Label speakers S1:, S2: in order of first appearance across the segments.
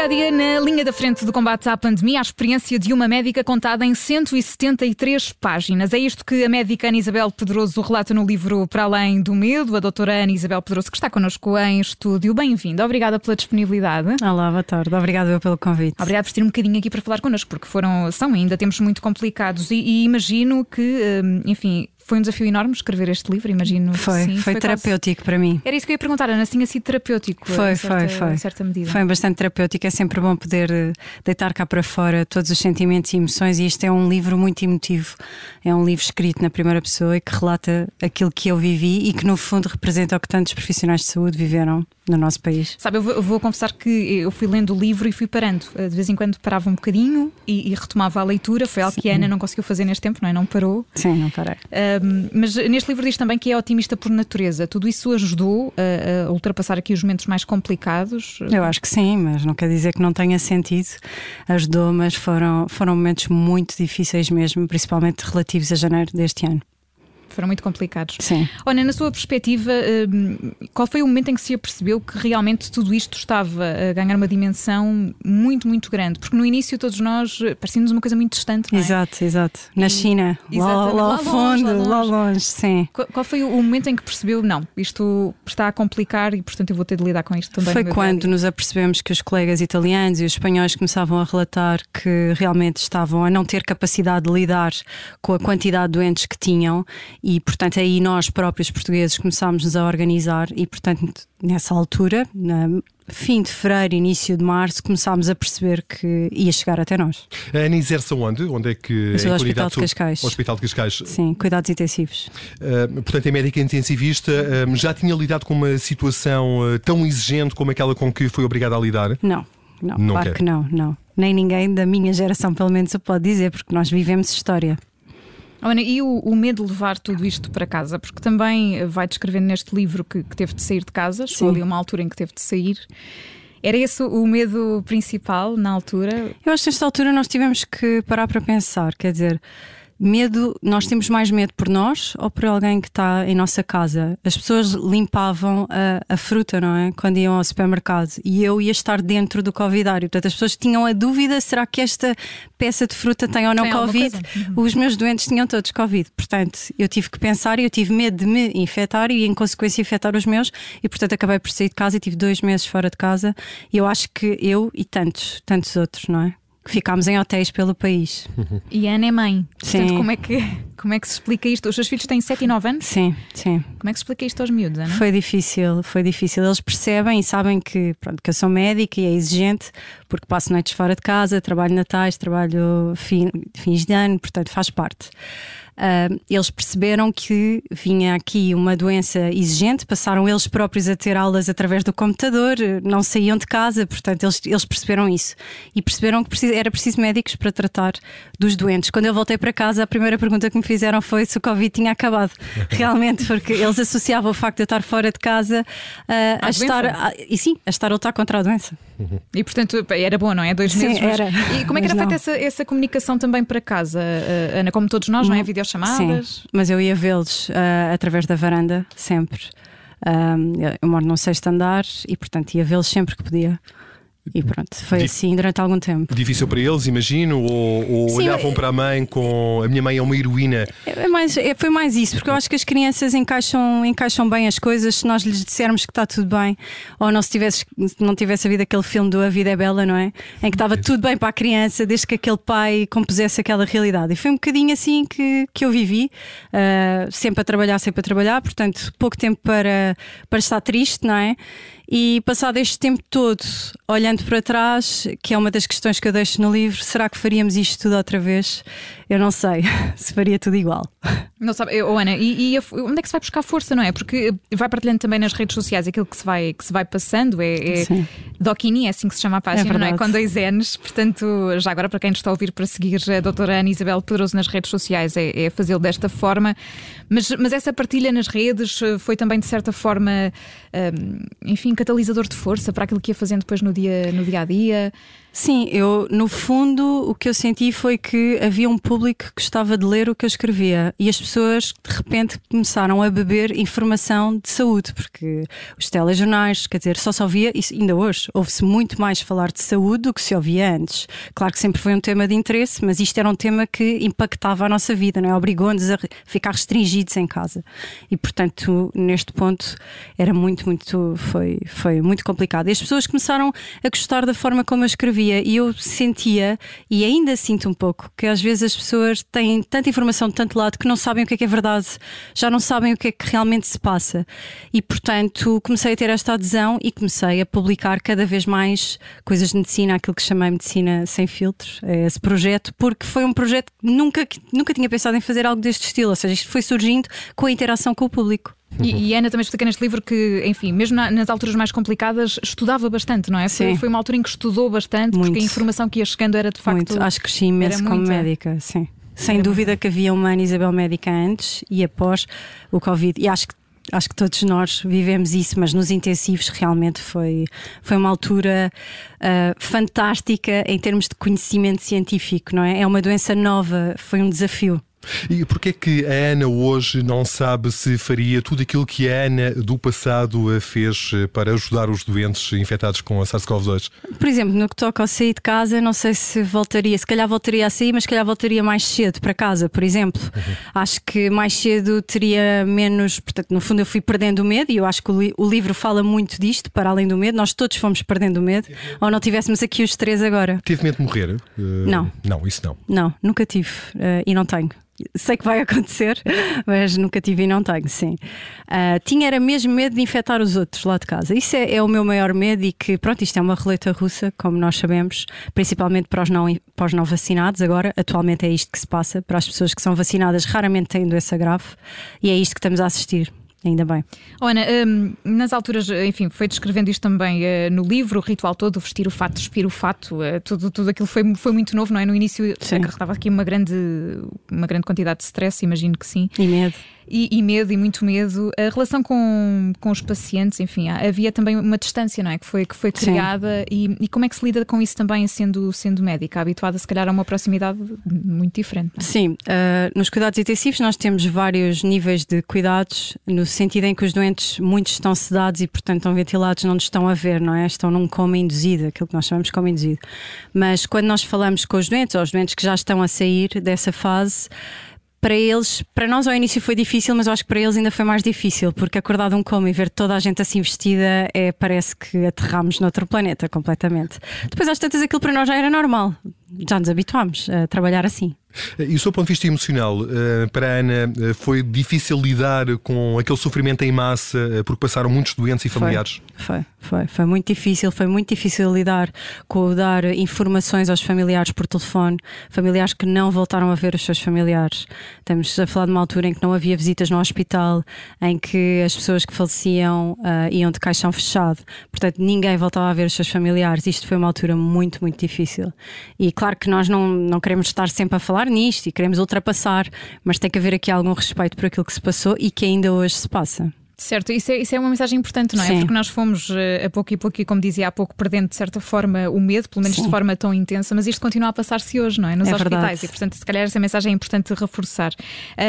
S1: dia a dia, na linha da frente do combate à pandemia, a experiência de uma médica contada em 173 páginas. É isto que a médica Ana Isabel Pedroso relata no livro Para Além do Medo. A doutora Ana Isabel Pedroso, que está connosco em estúdio. Bem-vinda, obrigada pela disponibilidade.
S2: Olá, boa tarde. Obrigada pelo convite.
S1: Obrigada por ter um bocadinho aqui para falar connosco, porque foram, são ainda tempos muito complicados e, e imagino que, hum, enfim, foi um desafio enorme escrever este livro, imagino.
S2: Foi,
S1: sim,
S2: foi, foi terapêutico quase... para mim.
S1: Era isso que eu ia perguntar, Ana, tinha sido terapêutico?
S2: Foi, certa, foi, foi.
S1: Em certa medida.
S2: Foi bastante terapêutico, é sempre bom poder eh, deitar cá para fora todos os sentimentos e emoções, e este é um livro muito emotivo. É um livro escrito na primeira pessoa e que relata aquilo que eu vivi e que, no fundo, representa o que tantos profissionais de saúde viveram no nosso país.
S1: Sabe, eu vou, eu vou, confessar que eu fui lendo o livro e fui parando. Eh, de vez em quando parava um bocadinho e, e retomava a leitura. Foi algo Sim. que a Ana não conseguiu fazer neste tempo, não é? Não parou.
S2: Sim, não parei.
S1: Um, mas neste livro diz também que é otimista por natureza. Tudo isso ajudou a, a, ultrapassar aqui os momentos mais complicados?
S2: Eu acho que sim, mas não quer dizer que não tenha sentido. Ajudou, mas foram, foram momentos muito difíceis mesmo, principalmente relativos a janeiro deste ano
S1: foram muito complicados.
S2: Sim.
S1: Olha, na sua perspectiva, hum, qual foi o momento em que se apercebeu que realmente tudo isto estava a ganhar uma dimensão muito, muito grande? Porque no início todos nós parecíamos uma coisa muito distante. Não é?
S2: Exato, exato. Na China, lá, lá, ao fundo, lá longe. lá longe, sim.
S1: Qual foi o momento em que percebeu, não, isto está a complicar e portanto eu vou ter de lidar com isto também?
S2: Foi quando nos apercebemos que os colegas italianos e os espanhóis começavam a relatar que realmente estavam a não ter capacidade de lidar com a quantidade de doentes que tinham e, portanto, aí nós próprios portugueses começámos-nos a organizar e, portanto, nessa altura, na fim de fevereiro, início de março, começámos a perceber que ia chegar até nós.
S3: A Ana exerce onde? Onde é que.
S2: é Hospital de Cascais.
S3: Hospital de Cascais.
S2: Sim, cuidados intensivos.
S3: Uh, portanto, é médica intensivista. Uh, já tinha lidado com uma situação uh, tão exigente como aquela com que foi obrigada a lidar?
S2: Não. Não, não claro quer. que não, não. Nem ninguém da minha geração, pelo menos, o pode dizer, porque nós vivemos história.
S1: Ana, e o, o, medo de levar tudo isto para casa? Porque também vai descrever neste livro que, que, teve de sair de casa, chegou ali uma altura em que teve de sair. Era esse o medo principal na altura?
S2: Eu acho que nesta altura nós tivemos que parar para pensar, quer dizer medo, nós temos mais medo por nós ou por alguém que está em nossa casa? As pessoas limpavam a, a, fruta, não é? Quando iam ao supermercado e eu ia estar dentro do Covidário. Portanto, as pessoas tinham a dúvida: será que esta peça de fruta tem ou não tem Covid? Uhum. Os meus doentes tinham todos Covid. Portanto, eu tive que pensar e eu tive medo de me infectar e, em consequência, infectar os meus. E, portanto, acabei por sair de casa e tive dois meses fora de casa. E eu acho que eu e tantos, tantos outros, não é? Ficámos em hotéis pelo país.
S1: E Ana é mãe. Portanto, sim. como é, que, como é que se explica isto? Os seus filhos têm 7 e 9 anos?
S2: Sim, sim.
S1: Como é que se explica isto aos miúdos, Ana?
S2: Foi difícil, foi difícil. Eles percebem e sabem que, pronto, que eu sou médica e é exigente, porque passo noites fora de casa, trabalho natais, trabalho fim, fins de ano, portanto faz parte. Uh, eles perceberam que vinha aqui uma doença exigente, passaram eles próprios a ter aulas através do computador, não saíam de casa, portanto, eles, eles perceberam isso e perceberam que era preciso médicos para tratar dos doentes. Quando eu voltei para casa, a primeira pergunta que me fizeram foi se o Covid tinha acabado. Realmente, porque eles associavam o facto de eu estar fora de casa uh, a, estar a, e sim, a estar a lutar contra a doença.
S1: Uhum. E portanto era bom, não é? Dois
S2: sim,
S1: meses.
S2: Era.
S1: E como é que era feita essa, essa comunicação também para casa, uh, Ana? Como todos nós, não é? Videochamadas?
S2: Sim, mas eu ia vê-los uh, através da varanda, sempre. eu moro num sexto andar e, portanto, ia vê-los sempre que podia. E pronto, foi assim durante algum tempo.
S3: Difícil para eles, imagino? Ou, ou Sim, olhavam é... para a mãe com a minha mãe é uma heroína?
S2: É mais, é, foi mais isso, porque eu acho que as crianças encaixam, encaixam bem as coisas se nós lhes dissermos que está tudo bem, ou não se tivesse, não tivesse havido aquele filme do A Vida é Bela, não é? Em que estava tudo bem para a criança, desde que aquele pai compusesse aquela realidade. E foi um bocadinho assim que, que eu vivi, uh, sempre a trabalhar, sempre a trabalhar, portanto, pouco tempo para, para estar triste, não é? E passado este tempo todo, olhando para trás, que é uma das questões que eu deixo no livro, será que faríamos isto tudo outra vez? Eu não sei se faria tudo igual.
S1: Não sabe, oh, Ana, e, e, onde é que se vai buscar força, não é? Porque vai partilhando também nas redes sociais aquilo que se vai, que se vai passando, é, é Docini, é assim que se chama a página, é não é? Com dois N's, portanto, já agora para quem está a ouvir para seguir a doutora Ana Isabel Pedroso nas redes sociais, é, é fazê-lo desta forma. Mas, mas essa partilha nas redes foi também, de certa forma, um, enfim, catalisador de força para aquilo que ia fazendo depois no dia, no dia a dia?
S2: Sim, eu no fundo o que eu senti foi que havia um público que gostava de ler o que eu escrevia e as pessoas de repente começaram a beber informação de saúde, porque os telejornais, quer dizer, só se ouvia, isso ainda hoje, ouve-se muito mais falar de saúde do que se ouvia antes. Claro que sempre foi um tema de interesse, mas isto era um tema que impactava a nossa vida, não é? obrigou-nos a ficar restringidos em casa. E portanto, neste ponto, era muito, muito, foi, foi muito complicado. E as pessoas começaram a gostar da forma como eu escrevia e eu sentia, e ainda sinto um pouco, que às vezes as pessoas têm tanta informação de tanto lado que não sabem o que é que é verdade, já não sabem o que é que realmente se passa. E portanto comecei a ter esta adesão e comecei a publicar cada vez mais coisas de medicina, aquilo que chamei Medicina Sem Filtros, é esse projeto, porque foi um projeto que nunca, nunca tinha pensado em fazer algo deste estilo, ou seja, isto foi surgindo com a interação com o público.
S1: E, e Ana também explica neste livro que, enfim, mesmo na, nas alturas mais complicadas, estudava bastante, não é? Foi, foi, uma altura em que estudou bastante, muito. porque a informação que ia chegando era de facto.
S2: Muito. Acho que cresci imenso como muita... médica, sim. Sem era dúvida muito. que havia uma Ana Isabel médica antes e após o Covid. E acho que acho que todos nós vivemos isso, mas nos intensivos realmente foi, foi uma altura uh, fantástica em termos de conhecimento científico, não é? É uma doença nova, foi um desafio.
S3: E porquê é que a Ana hoje não sabe se faria tudo aquilo que a Ana do passado fez eh, para ajudar os doentes infectados com a SARS-CoV-2?
S2: Por exemplo, no que toca ao sair de casa, não sei se voltaria, se calhar voltaria a sair, mas se calhar voltaria mais cedo para casa, por exemplo. Uhum. Acho que mais cedo teria menos. Portanto, no fundo, eu fui perdendo o medo e eu acho que o, li o livro fala muito disto, para além do medo. Nós todos fomos perdendo o medo, ou não tivéssemos aqui os três agora.
S3: Tive medo de morrer?
S2: Uh, não.
S3: Não, isso não.
S2: Não, nunca tive uh, e não tenho sei que vai acontecer, mas nunca tive e não tenho, sim. Uh, tinha era mesmo medo de infectar os outros lá de casa. Isso é, é, o meu maior medo e que, pronto, isto é uma roleta russa, como nós sabemos, principalmente para os, não, para os não vacinados. Agora, atualmente é isto que se passa. Para as pessoas que são vacinadas, raramente têm doença grave e é isto que estamos a assistir. Ainda bem.
S1: Oh, Ana, um, nas alturas, enfim, foi descrevendo isto também uh, no livro, o ritual todo, vestir o fato, despir o fato, uh, tudo, tudo aquilo foi, foi muito novo, não é? No início acarretava aqui uma grande, uma grande quantidade de stress, imagino que sim.
S2: E medo
S1: e, e, medo e muito medo. A relação com, com os pacientes, enfim, havia também uma distância, não é? Que foi, que foi criada e, e, como é que se lida com isso também sendo, sendo médica, habituada se calhar a uma proximidade muito diferente? É?
S2: Sim, uh, nos cuidados intensivos nós temos vários níveis de cuidados, no sentido em que os doentes, muitos estão sedados e, portanto, estão ventilados, não nos estão a ver, não é? Estão num coma induzido, aquilo que nós chamamos de coma induzido. Mas quando nós falamos com os doentes, ou os doentes que já estão a sair dessa fase, para eles, para nós ao início foi difícil, mas eu acho que para eles ainda foi mais difícil, porque acordar de um coma e ver toda a gente assim vestida é, parece que aterramos noutro planeta completamente. Depois às tantas aquilo para nós já era normal, já nos habituámos a trabalhar assim.
S3: E o seu ponto de vista emocional, eh, para a Ana, eh, foi difícil lidar com aquele sofrimento em massa eh, porque passaram muitos doentes e familiares?
S2: Foi, foi, foi muito difícil. Foi muito difícil lidar com o dar informações aos familiares por telefone, familiares que não voltaram a ver os seus familiares. Estamos a falar de uma altura em que não havia visitas no hospital, em que as pessoas que faleciam uh, iam de caixão fechado, portanto ninguém voltava a ver os seus familiares. Isto foi uma altura muito, muito difícil. E claro que nós não, não queremos estar sempre a falar nisto e queremos ultrapassar, mas tem que haver aqui algum respeito por aquilo que se passou e que ainda hoje se passa.
S1: Certo, isso é, isso é uma mensagem importante, não é? Sim. Porque nós fomos eh, a pouco e pouco, e como dizia há pouco, perdendo de certa forma o medo, pelo menos Sim. de forma tão intensa, mas isto continua a passar-se hoje, não é? Nos é hospitais. Verdade. E portanto, se calhar essa mensagem é importante reforçar.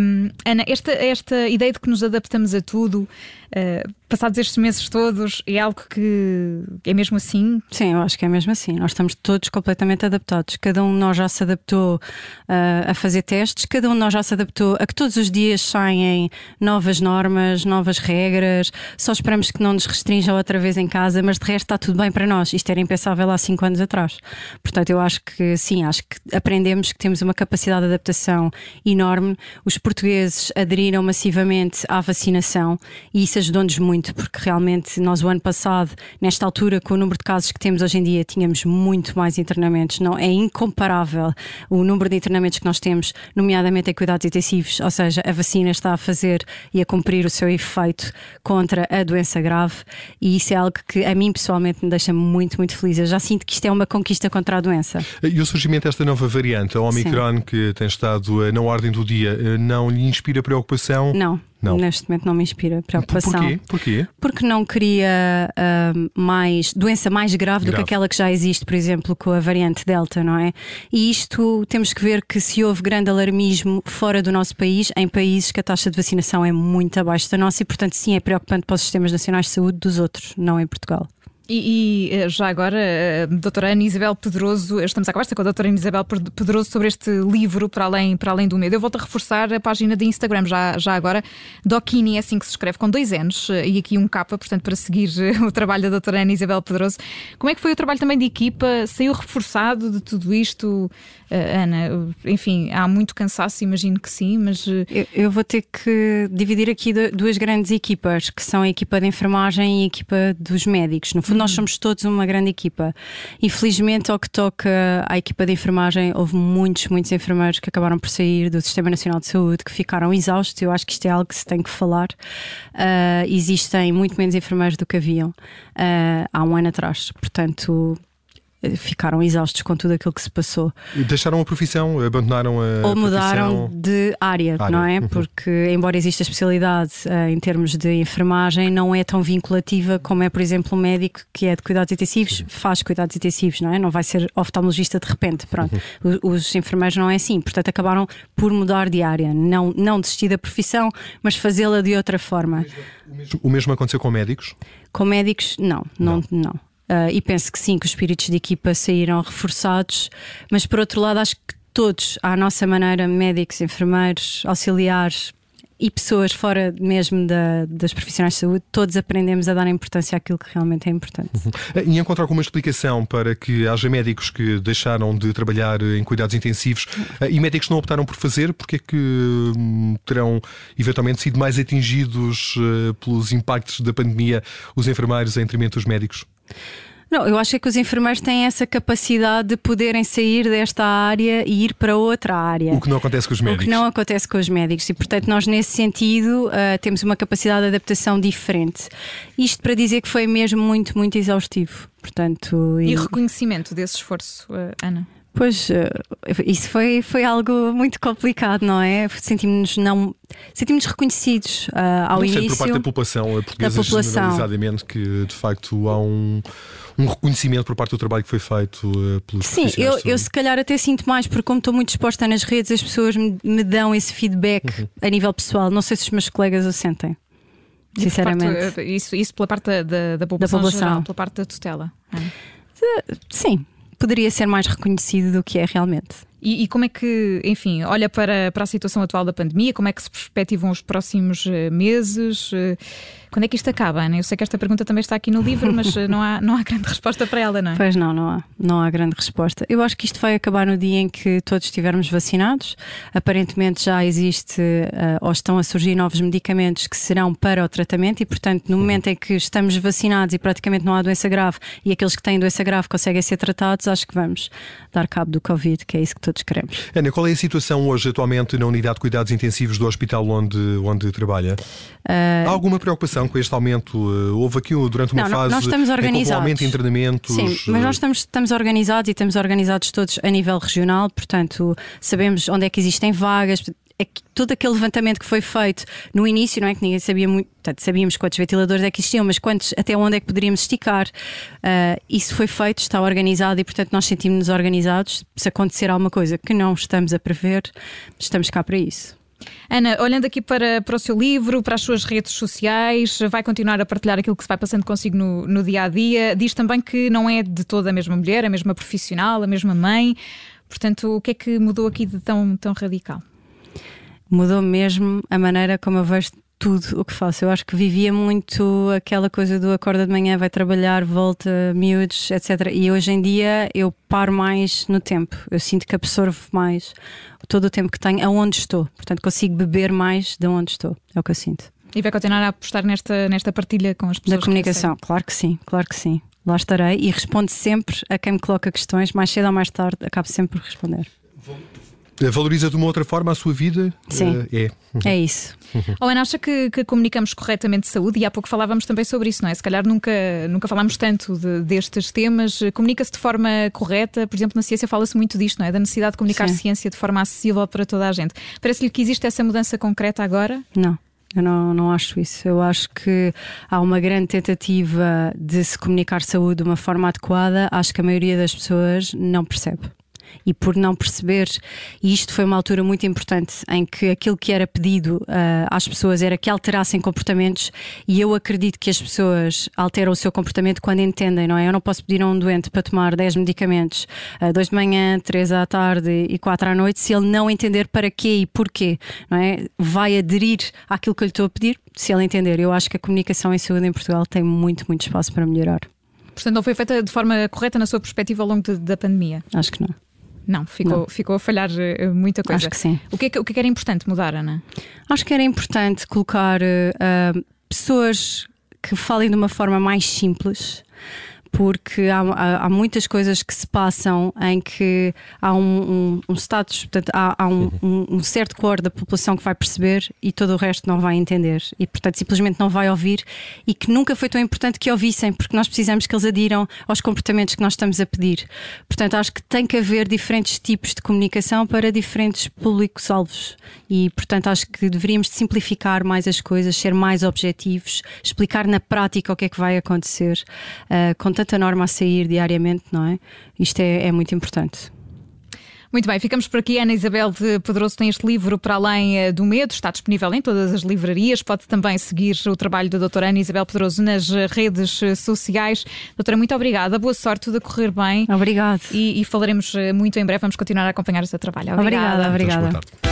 S1: Um, Ana, esta, esta ideia de que nos adaptamos a tudo, uh, passados estes meses todos, é algo que é mesmo assim?
S2: Sim, eu acho que é mesmo assim. Nós estamos todos completamente adaptados. Cada um de nós já se adaptou uh, a fazer testes, cada um de nós já se adaptou a que todos os dias saem novas normas, novas regras regras, só esperamos que não nos restringam outra vez em casa, mas de resto está tudo bem para nós. Isto era impensável há cinco anos atrás. Portanto, eu acho que sim, acho que aprendemos que temos uma capacidade de adaptação enorme. Os portugueses aderiram massivamente à vacinação e isso ajudou-nos muito, porque realmente nós, o ano passado, nesta altura, com o número de casos que temos hoje em dia, tínhamos muito mais internamentos. Não, é incomparável o número de internamentos que nós temos, nomeadamente em cuidados intensivos, ou seja, a vacina está a fazer e a cumprir o seu efeito contra a doença grave e isso é algo que a mim pessoalmente me deixa muito, muito feliz. Eu já sinto que isto é uma conquista contra a doença.
S3: E o surgimento desta nova variante, a Omicron, Sim. que tem estado eh, na ordem do dia, eh, não lhe inspira preocupação?
S2: Não. Não. Neste momento não me inspira preocupação.
S3: Porquê? Porquê?
S2: Porque não queria uh, mais doença mais grave, grave, do que aquela que já existe, por exemplo, com a variante Delta, não é? E isto temos que ver que se houve grande alarmismo fora do nosso país, em países que a taxa de vacinação é muito abaixo da nossa e, portanto, sim, é preocupante para os sistemas nacionais de saúde dos outros, não em Portugal.
S1: E, e, eh, já agora, a doutora Ana Isabel Pedroso, estamos à conversa com a doutora Ana Isabel Pedroso sobre este livro Para Além, para além do Medo. Eu volto a reforçar a página de Instagram já, já agora, Docini, é assim que se escreve, com dois N's eh, e aqui um K, portanto, para seguir eh, o trabalho da doutora Ana Isabel Pedroso. Como é que foi o trabalho também de equipa? Saiu reforçado de tudo isto? Ana, enfim, há muito cansaço, imagino que sim, mas.
S2: Eu, eu vou ter que dividir aqui duas grandes equipas, que são a equipa de enfermagem e a equipa dos médicos. No fundo, nós somos todos uma grande equipa. Infelizmente, ao que toca à equipa de enfermagem, houve muitos, muitos enfermeiros que acabaram por sair do Sistema Nacional de Saúde, que ficaram exaustos. Eu acho que isto é algo que se tem que falar. Uh, existem muito menos enfermeiros do que haviam uh, há um ano atrás. Portanto, ficaram exaustos com tudo aquilo que se passou.
S3: E deixaram a profissão, abandonaram a
S2: Ou mudaram
S3: profissão...
S2: de área, área, não é? Uhum. Porque, embora exista especialidade uh, em termos de enfermagem, não é tão vinculativa como é, por exemplo, um médico que é de cuidados intensivos, uhum. faz cuidados intensivos, não é? Não vai ser oftalmologista de repente, pronto. Uhum. Os, os enfermeiros não é assim, portanto acabaram por mudar de área, não, não desistir da profissão, mas fazê-la de outra forma.
S3: O mesmo, o mesmo aconteceu com médicos?
S2: Com médicos, não, não, não. não. Uh, e penso que sim, que os espíritos de equipa saíram reforçados, mas por outro lado, acho que todos, à nossa maneira, médicos, enfermeiros, auxiliares e pessoas fora mesmo da, das profissionais de saúde, todos aprendemos a dar importância àquilo que realmente é importante. Uhum.
S3: E encontrar alguma explicação para que haja médicos que deixaram de trabalhar em cuidados intensivos uh, e médicos não optaram por fazer, porque é que um, terão eventualmente sido mais atingidos pelos impactos da pandemia os enfermeiros em detrimento dos médicos?
S2: Não, eu acho que os enfermeiros têm essa capacidade de poderem sair desta área e ir para outra área.
S3: O que não acontece com os médicos.
S2: O que não acontece com os médicos. E, portanto, nós, nesse sentido, uh, temos uma capacidade de adaptação diferente. Isto para dizer que foi mesmo muito, muito exaustivo. Portanto,
S1: e... e reconhecimento desse esforço, uh, Ana?
S2: Pois, uh, isso foi, foi algo muito complicado, não é? Sentimos-nos não sentimos reconhecidos uh, ao não início.
S3: por parte da população portuguesa, da população. generalizadamente, que de facto há um um reconhecimento por parte do trabalho que foi feito uh, pelos
S2: Sim, eu, eu se calhar até sinto mais, porque como estou muito exposta nas redes, as pessoas me, me dão esse feedback uhum. a nível pessoal. Não sei se os meus colegas o sentem. Sinceramente.
S1: Parte, eh, isso, isso pela parte da, da, da, população, da população. Geral, pela parte da tutela.
S2: É? Sim, poderia ser mais reconhecido do que é realmente.
S1: E, e, como é que, enfim, olha para, para a situação atual da pandemia, como é que se perspectivam os próximos eh, meses? Quando é que isto acaba, Ana? Eu sei que esta pergunta também está aqui no livro, mas eh, não há, não há grande resposta para ela, não é?
S2: Pois não, não há. Não há grande resposta. Eu acho que isto vai acabar no dia em que todos estivermos vacinados. Aparentemente já existe uh, ou estão a surgir novos medicamentos que serão para o tratamento e, portanto, no momento em que estamos vacinados e praticamente não há doença grave e aqueles que têm doença grave conseguem ser tratados, acho que vamos dar cabo do Covid, que é isso que todos queremos.
S3: Ana, qual é a situação hoje, atualmente, na unidade de cuidados intensivos do hospital onde, onde trabalha? Uh... Há alguma preocupação? Com este aumento? Eh, houve aqui durante uma não, fase
S2: nós estamos organizados.
S3: em treinamentos?
S2: Sim, mas nós estamos, estamos organizados e estamos organizados todos a nível regional, portanto sabemos onde é que existem vagas, é que todo aquele levantamento que foi feito no início, não é que ninguém sabia muito, portanto, sabíamos quantos ventiladores é que existiam, mas quantos, até onde é que poderíamos esticar. Uh, isso foi feito, está organizado e, portanto, nós sentimos-nos organizados. Se acontecer alguma coisa que não estamos a prever, estamos cá para isso.
S1: Ana, olhando aqui para, para o seu livro, para as suas redes sociais, vai continuar a partilhar aquilo que se vai passando consigo no, no dia a dia. Diz também que não é de toda a mesma mulher, a mesma profissional, a mesma mãe. Portanto, o que é que mudou aqui de tão, tão radical?
S2: Mudou mesmo a maneira como eu vejo tudo o que faço. Eu acho que vivia muito aquela coisa do acorda de manhã, vai trabalhar, volta, miúdos, etc. E hoje em dia eu paro mais no tempo. Eu sinto que absorvo mais todo o tempo que tenho aonde estou. Portanto, consigo beber mais de onde estou. É o que eu sinto.
S1: E vai continuar a apostar nesta, nesta partilha com as pessoas?
S2: Da comunicação, que claro que sim, claro que sim. Lá estarei e respondo sempre a quem me coloca questões, mais cedo ou mais tarde, acabo sempre por responder.
S3: Valoriza de uma outra forma a sua vida?
S2: Sim. Uh, é. É isso.
S1: Oh, Ana, acha que, que, comunicamos corretamente de saúde? E há pouco falávamos também sobre isso, não é? Se calhar nunca, nunca falámos tanto de, destes temas. Comunica-se de forma correta? Por exemplo, na ciência fala-se muito disto, não é? Da necessidade de comunicar Sim. ciência de forma acessível para toda a gente. Parece-lhe que existe essa mudança concreta agora?
S2: Não. Eu não, não acho isso. Eu acho que há uma grande tentativa de se comunicar saúde de uma forma adequada. Acho que a maioria das pessoas não percebe e por não perceber, e isto foi uma altura muito importante em que aquilo que era pedido uh, às pessoas era que alterassem comportamentos, e eu acredito que as pessoas alteram o seu comportamento quando entendem, não é? Eu não posso pedir a um doente para tomar 10 medicamentos, uh, dois de manhã, três à tarde e quatro à noite, se ele não entender para quê e porquê, não é? Vai aderir àquilo que eu lhe estou a pedir, se ele entender. Eu acho que a comunicação em saúde em Portugal tem muito, muito espaço para melhorar.
S1: Portanto, não foi feita de forma correta na sua perspectiva ao longo de, da pandemia?
S2: Acho que não.
S1: Não, ficou, não. ficou a falhar eh, muita coisa.
S2: Acho que sim.
S1: O que, é, o que, é era importante mudar, Ana?
S2: Acho que era importante colocar uh, pessoas que falem de uma forma mais simples porque há, há, há, muitas coisas que se passam em que há um, um, um status, portanto, há, há um, uhum. um, certo cor da população que vai perceber e todo o resto não vai entender e, portanto, simplesmente não vai ouvir e que nunca foi tão importante que ouvissem, porque nós precisamos que eles adiram aos comportamentos que nós estamos a pedir. Portanto, acho que tem que haver diferentes tipos de comunicação para diferentes públicos-alvos e, portanto, acho que deveríamos simplificar mais as coisas, ser mais objetivos, explicar na prática o que é que vai acontecer. Uh, tanta norma a sair diariamente, não é? Isto é, é muito importante.
S1: Muito bem, ficamos por aqui. Ana Isabel de Pedroso tem este livro Para Além eh, do Medo, está disponível em todas as livrarias. Pode também seguir o trabalho da doutora Ana Isabel Pedroso nas redes eh, sociais. Doutora, muito obrigada. Boa sorte, tudo a correr bem.
S2: Obrigada.
S1: E, e, falaremos eh, muito em breve. Vamos continuar a acompanhar o seu trabalho.
S2: Obrigada. Obrigada. obrigada.